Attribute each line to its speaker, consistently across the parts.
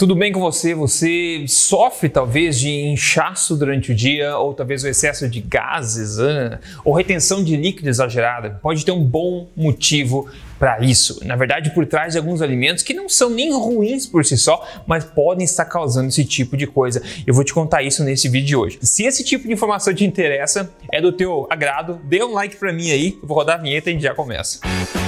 Speaker 1: Tudo bem com você? Você sofre talvez de inchaço durante o dia, ou talvez o excesso de gases, ou retenção de líquido exagerada? Pode ter um bom motivo para isso. Na verdade, por trás de alguns alimentos que não são nem ruins por si só, mas podem estar causando esse tipo de coisa. Eu vou te contar isso nesse vídeo de hoje. Se esse tipo de informação te interessa, é do teu agrado, dê um like para mim aí. Eu vou rodar a vinheta e a gente já começa. Música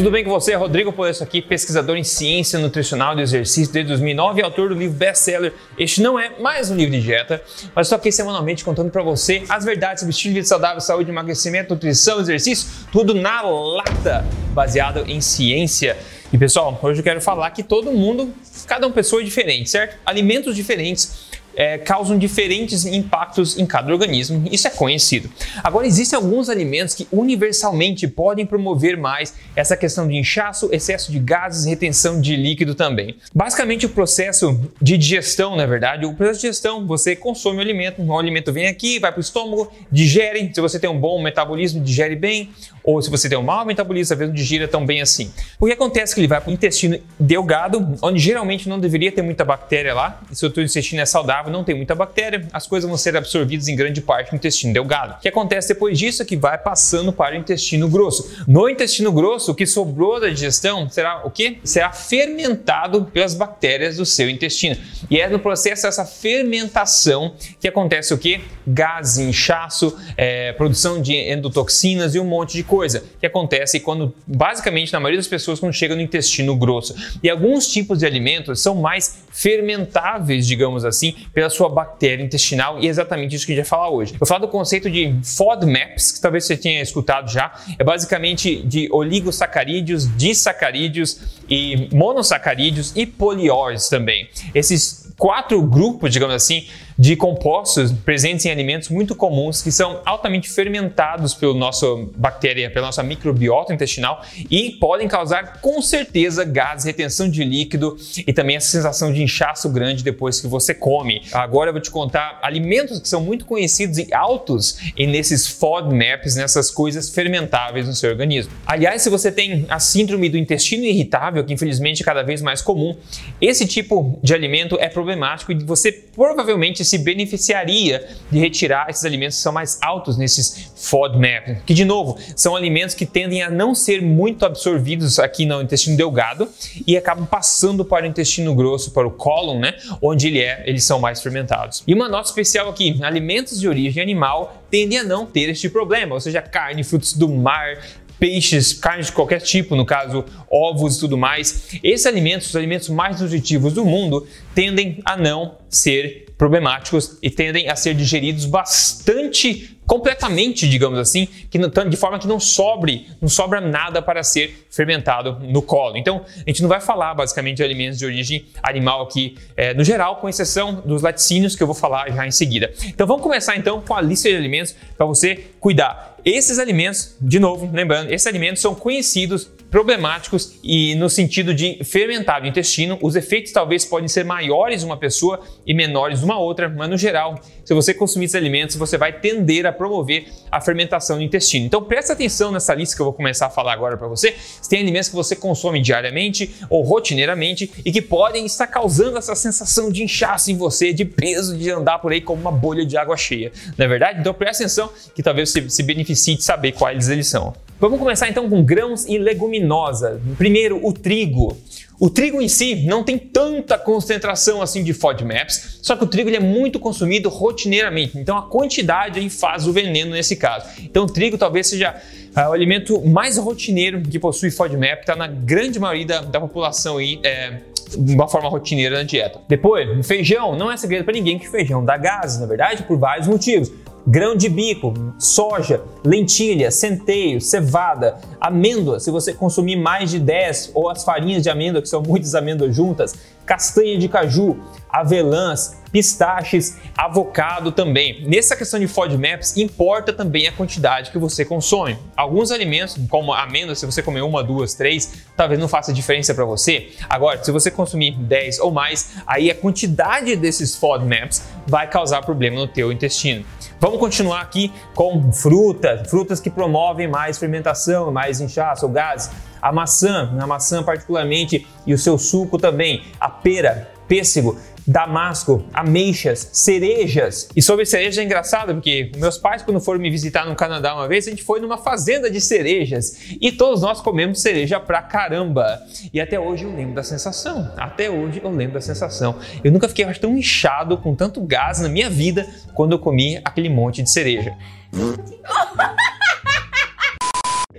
Speaker 1: Tudo bem com você? Rodrigo Polesso aqui, pesquisador em ciência nutricional do exercício desde 2009 e autor do livro best-seller Este não é mais um livro de dieta, mas estou aqui semanalmente contando para você as verdades sobre estilo de vida saudável, saúde, emagrecimento, nutrição, exercício, tudo na lata, baseado em ciência. E pessoal, hoje eu quero falar que todo mundo, cada uma pessoa é diferente, certo? Alimentos diferentes é, causam diferentes impactos em cada organismo, isso é conhecido. Agora, existem alguns alimentos que universalmente podem promover mais essa questão de inchaço, excesso de gases, retenção de líquido também. Basicamente, o processo de digestão, na verdade, o processo de digestão, você consome o alimento, o alimento vem aqui, vai para o estômago, digere, se você tem um bom metabolismo, digere bem, ou se você tem um mau metabolismo, às vezes não digira tão bem assim. O que acontece é que ele vai para o intestino delgado, onde geralmente não deveria ter muita bactéria lá, se o teu intestino é saudável, não tem muita bactéria, as coisas vão ser absorvidas em grande parte no intestino delgado. O que acontece depois disso é que vai passando para o intestino grosso. No intestino grosso, o que sobrou da digestão será o quê? Será fermentado pelas bactérias do seu intestino. E é no processo dessa fermentação que acontece o quê? Gás, inchaço, é, produção de endotoxinas e um monte de coisa que acontece quando, basicamente, na maioria das pessoas, quando chega no intestino grosso. E alguns tipos de alimentos são mais fermentáveis, digamos assim, pela sua bactéria intestinal e é exatamente isso que a gente vai falar hoje. Vou falar do conceito de FODMAPs, que talvez você tenha escutado já, é basicamente de oligosacarídeos, disacarídeos e monossacarídeos e polióides também. Esses quatro grupos, digamos assim, de compostos presentes em alimentos muito comuns que são altamente fermentados pela nossa bactéria, pela nossa microbiota intestinal e podem causar com certeza gases, retenção de líquido e também essa sensação de inchaço grande depois que você come. Agora eu vou te contar alimentos que são muito conhecidos e altos e nesses FODMAPs, nessas coisas fermentáveis no seu organismo. Aliás, se você tem a síndrome do intestino irritável, que infelizmente é cada vez mais comum, esse tipo de alimento é problemático e você provavelmente se beneficiaria de retirar esses alimentos que são mais altos nesses FODMAP, que de novo são alimentos que tendem a não ser muito absorvidos aqui no intestino delgado e acabam passando para o intestino grosso, para o cólon, né, onde ele é, eles são mais fermentados. E uma nota especial aqui, alimentos de origem animal tendem a não ter este problema, ou seja, carne, frutos do mar, peixes, carne de qualquer tipo, no caso ovos e tudo mais. Esses alimentos, os alimentos mais nutritivos do mundo, tendem a não ser problemáticos e tendem a ser digeridos bastante completamente, digamos assim, que de forma que não sobre, não sobra nada para ser fermentado no colo. Então, a gente não vai falar basicamente de alimentos de origem animal aqui, é, no geral, com exceção dos laticínios que eu vou falar já em seguida. Então, vamos começar então com a lista de alimentos para você cuidar. Esses alimentos, de novo, lembrando, esses alimentos são conhecidos problemáticos e no sentido de fermentar o intestino, os efeitos talvez podem ser maiores uma pessoa e menores uma outra, mas no geral, se você consumir esses alimentos, você vai tender a promover a fermentação do intestino. Então presta atenção nessa lista que eu vou começar a falar agora para você. Se tem alimentos que você consome diariamente ou rotineiramente e que podem estar causando essa sensação de inchaço em você, de peso, de andar por aí como uma bolha de água cheia, não é verdade? Então presta atenção que talvez você se beneficie de saber quais eles são. Vamos começar então com grãos e leguminosa. Primeiro, o trigo. O trigo em si não tem tanta concentração assim de FODMAPs, só que o trigo é muito consumido rotineiramente, então a quantidade aí faz o veneno nesse caso. Então o trigo talvez seja uh, o alimento mais rotineiro que possui FODMAP, está na grande maioria da, da população aí, é, de uma forma rotineira na dieta. Depois, feijão, não é segredo para ninguém que feijão dá gases, na verdade, por vários motivos grão de bico, soja, lentilha, centeio, cevada, amêndoa, se você consumir mais de 10 ou as farinhas de amêndoa, que são muitas amêndoas juntas, castanha de caju, avelãs, pistaches, avocado também. Nessa questão de FODMAPs, importa também a quantidade que você consome. Alguns alimentos, como amêndoas, se você comer uma, duas, três, talvez não faça diferença para você. Agora, se você consumir 10 ou mais, aí a quantidade desses FODMAPs vai causar problema no teu intestino. Vamos continuar aqui com frutas, frutas que promovem mais fermentação, mais inchaço, gases. A maçã, a maçã particularmente e o seu suco também, a pera, pêssego, damasco, ameixas, cerejas. E sobre cerejas é engraçado porque meus pais, quando foram me visitar no Canadá uma vez, a gente foi numa fazenda de cerejas e todos nós comemos cereja pra caramba. E até hoje eu lembro da sensação. Até hoje eu lembro da sensação. Eu nunca fiquei tão inchado com tanto gás na minha vida quando eu comi aquele monte de cereja.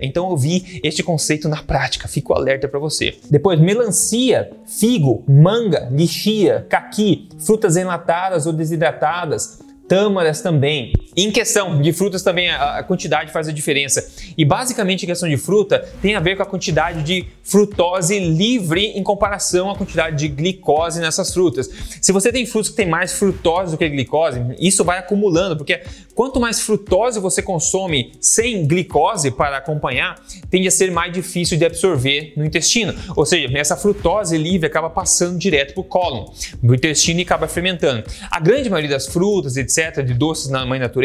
Speaker 1: Então eu vi este conceito na prática, fico alerta para você. Depois, melancia, figo, manga, lixia, caqui, frutas enlatadas ou desidratadas, tâmaras também. Em questão de frutas também a quantidade faz a diferença. E basicamente em questão de fruta tem a ver com a quantidade de frutose livre em comparação à quantidade de glicose nessas frutas. Se você tem frutas que tem mais frutose do que glicose, isso vai acumulando, porque quanto mais frutose você consome sem glicose para acompanhar, tende a ser mais difícil de absorver no intestino. Ou seja, essa frutose livre acaba passando direto para o cólon, do intestino e acaba fermentando. A grande maioria das frutas, etc., de doces na mãe natureza,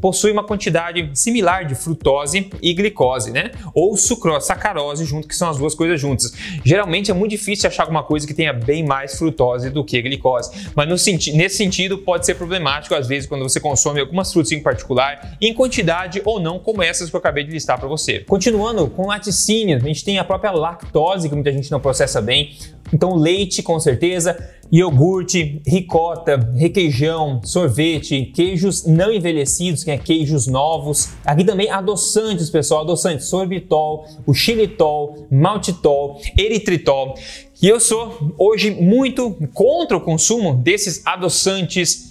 Speaker 1: possui uma quantidade similar de frutose e glicose, né? Ou sucrose, sacarose junto, que são as duas coisas juntas. Geralmente é muito difícil achar alguma coisa que tenha bem mais frutose do que glicose, mas no senti nesse sentido pode ser problemático às vezes quando você consome algumas frutas em particular, em quantidade ou não, como essas que eu acabei de listar para você. Continuando com laticínios, a gente tem a própria lactose que muita gente não processa bem, então, leite, com certeza, iogurte, ricota, requeijão, sorvete, queijos não envelhecidos, que é queijos novos. Aqui também adoçantes, pessoal, adoçantes, sorbitol, o xilitol, maltitol, eritritol. E eu sou hoje muito contra o consumo desses adoçantes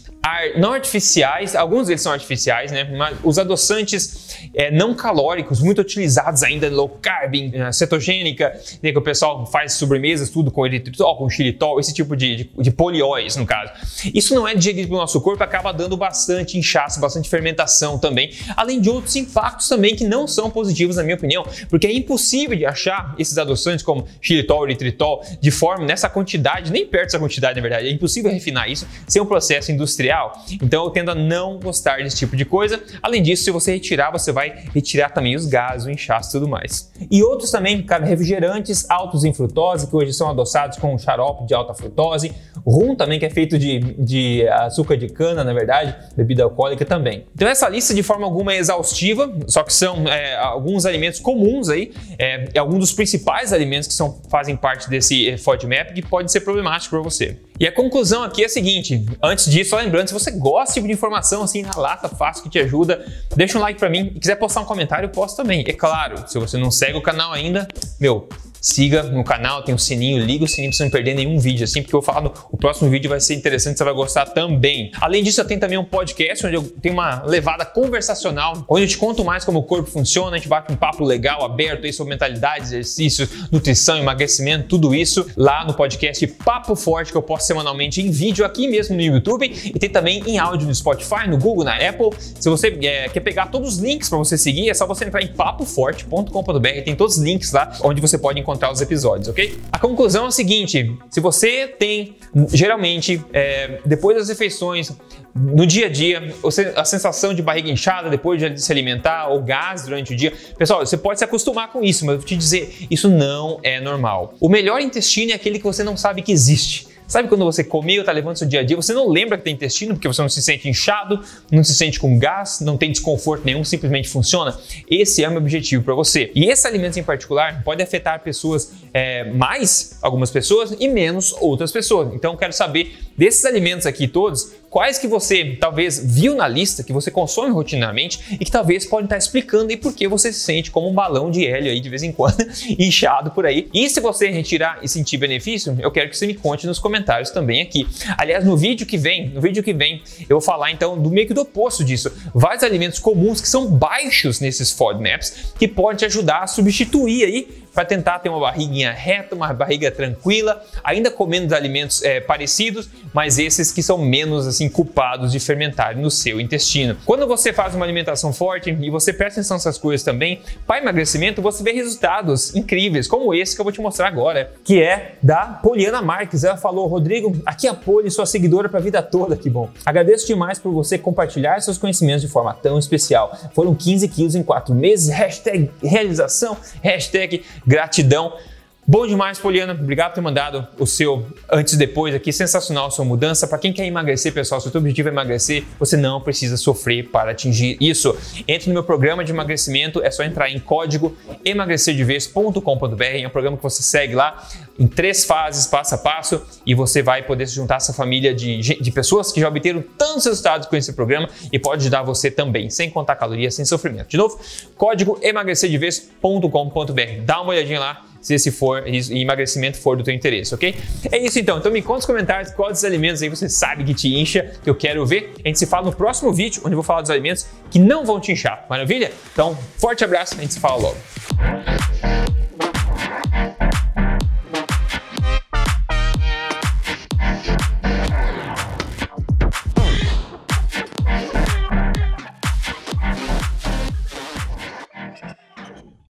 Speaker 1: não artificiais, alguns deles são artificiais, né? Mas os adoçantes é, não calóricos, muito utilizados ainda, low carb, é, cetogênica, né, que o pessoal faz sobremesas, tudo com eritritol, com xilitol, esse tipo de, de, de polióis, no caso. Isso não é digerido pelo nosso corpo, acaba dando bastante inchaço, bastante fermentação também, além de outros impactos também que não são positivos, na minha opinião, porque é impossível de achar esses adoçantes como xilitol, eritritol, de forma, nessa quantidade, nem perto dessa quantidade, na verdade, é impossível refinar isso sem um processo industrial. Então eu tendo a não gostar desse tipo de coisa. Além disso, se você retirar, você vai retirar também os gases, o inchaço e tudo mais. E outros também, cara, refrigerantes altos em frutose, que hoje são adoçados com xarope de alta frutose, rum também, que é feito de, de açúcar de cana, na verdade, bebida alcoólica também. Então essa lista de forma alguma é exaustiva, só que são é, alguns alimentos comuns aí, é, alguns dos principais alimentos que são, fazem parte desse eh, FODMAP que pode ser problemático para você. E a conclusão aqui é a seguinte: antes disso, só lembrando, se você gosta desse tipo de informação assim na lata, fácil, que te ajuda, deixa um like para mim. E quiser postar um comentário, posta também. É claro, se você não segue o canal ainda, meu, siga no canal, tem o sininho, liga o sininho para você não perder nenhum vídeo, assim, porque eu falo, o próximo vídeo vai ser interessante, você vai gostar também. Além disso, eu tenho também um podcast onde eu tenho uma levada conversacional, onde eu te conto mais como o corpo funciona, a gente bate um papo legal, aberto aí sobre mentalidade, exercícios, nutrição, emagrecimento, tudo isso lá no podcast Papo Forte, que eu posto semanalmente em vídeo aqui mesmo no YouTube e tem também em áudio no Spotify, no Google, na Apple. Se você é, quer pegar todos os links para você seguir, é só você entrar em papoforte.com.br, tem todos os links lá onde você pode encontrar os episódios, ok? A conclusão é a seguinte: se você tem, geralmente, é, depois das refeições, no dia a dia, a sensação de barriga inchada depois de se alimentar ou gás durante o dia. Pessoal, você pode se acostumar com isso, mas eu vou te dizer, isso não é normal. O melhor intestino é aquele que você não sabe que existe. Sabe quando você comeu, tá levando seu dia a dia, você não lembra que tem intestino porque você não se sente inchado, não se sente com gás, não tem desconforto nenhum, simplesmente funciona? Esse é o meu objetivo para você. E esse alimento em particular pode afetar pessoas é, mais, algumas pessoas, e menos outras pessoas. Então eu quero saber desses alimentos aqui todos, quais que você talvez viu na lista, que você consome rotineiramente e que talvez pode estar explicando e por que você se sente como um balão de hélio aí de vez em quando, inchado por aí. E se você retirar e sentir benefício, eu quero que você me conte nos comentários também aqui. Aliás, no vídeo que vem, no vídeo que vem, eu vou falar então do meio que do oposto disso. Vários alimentos comuns que são baixos nesses FODMAPs que podem te ajudar a substituir aí para tentar ter uma barriguinha reta, uma barriga tranquila, ainda comendo alimentos é, parecidos, mas esses que são menos assim culpados de fermentarem no seu intestino. Quando você faz uma alimentação forte e você presta atenção nessas coisas também, para emagrecimento você vê resultados incríveis, como esse que eu vou te mostrar agora, que é da Poliana Marques. Ela falou, Rodrigo, aqui é a Poli, sua seguidora para a vida toda, que bom. Agradeço demais por você compartilhar seus conhecimentos de forma tão especial. Foram 15 quilos em 4 meses, hashtag realização, hashtag gratidão. Bom demais, Poliana. Obrigado por ter mandado o seu antes e depois aqui. Sensacional a sua mudança. Para quem quer emagrecer, pessoal, se o seu objetivo é emagrecer, você não precisa sofrer para atingir isso. Entre no meu programa de emagrecimento, é só entrar em código emagrecerdevez.com.br. É um programa que você segue lá em três fases, passo a passo, e você vai poder se juntar a essa família de, de pessoas que já obteram tantos resultados com esse programa e pode ajudar você também, sem contar calorias, sem sofrimento. De novo, código emagrecerdevez.com.br. Dá uma olhadinha lá se esse for e emagrecimento for do teu interesse, ok? É isso então. Então me conta nos comentários quais alimentos aí você sabe que te incha, que eu quero ver. A gente se fala no próximo vídeo, onde eu vou falar dos alimentos que não vão te inchar. Maravilha? Então, forte abraço, a gente se fala logo.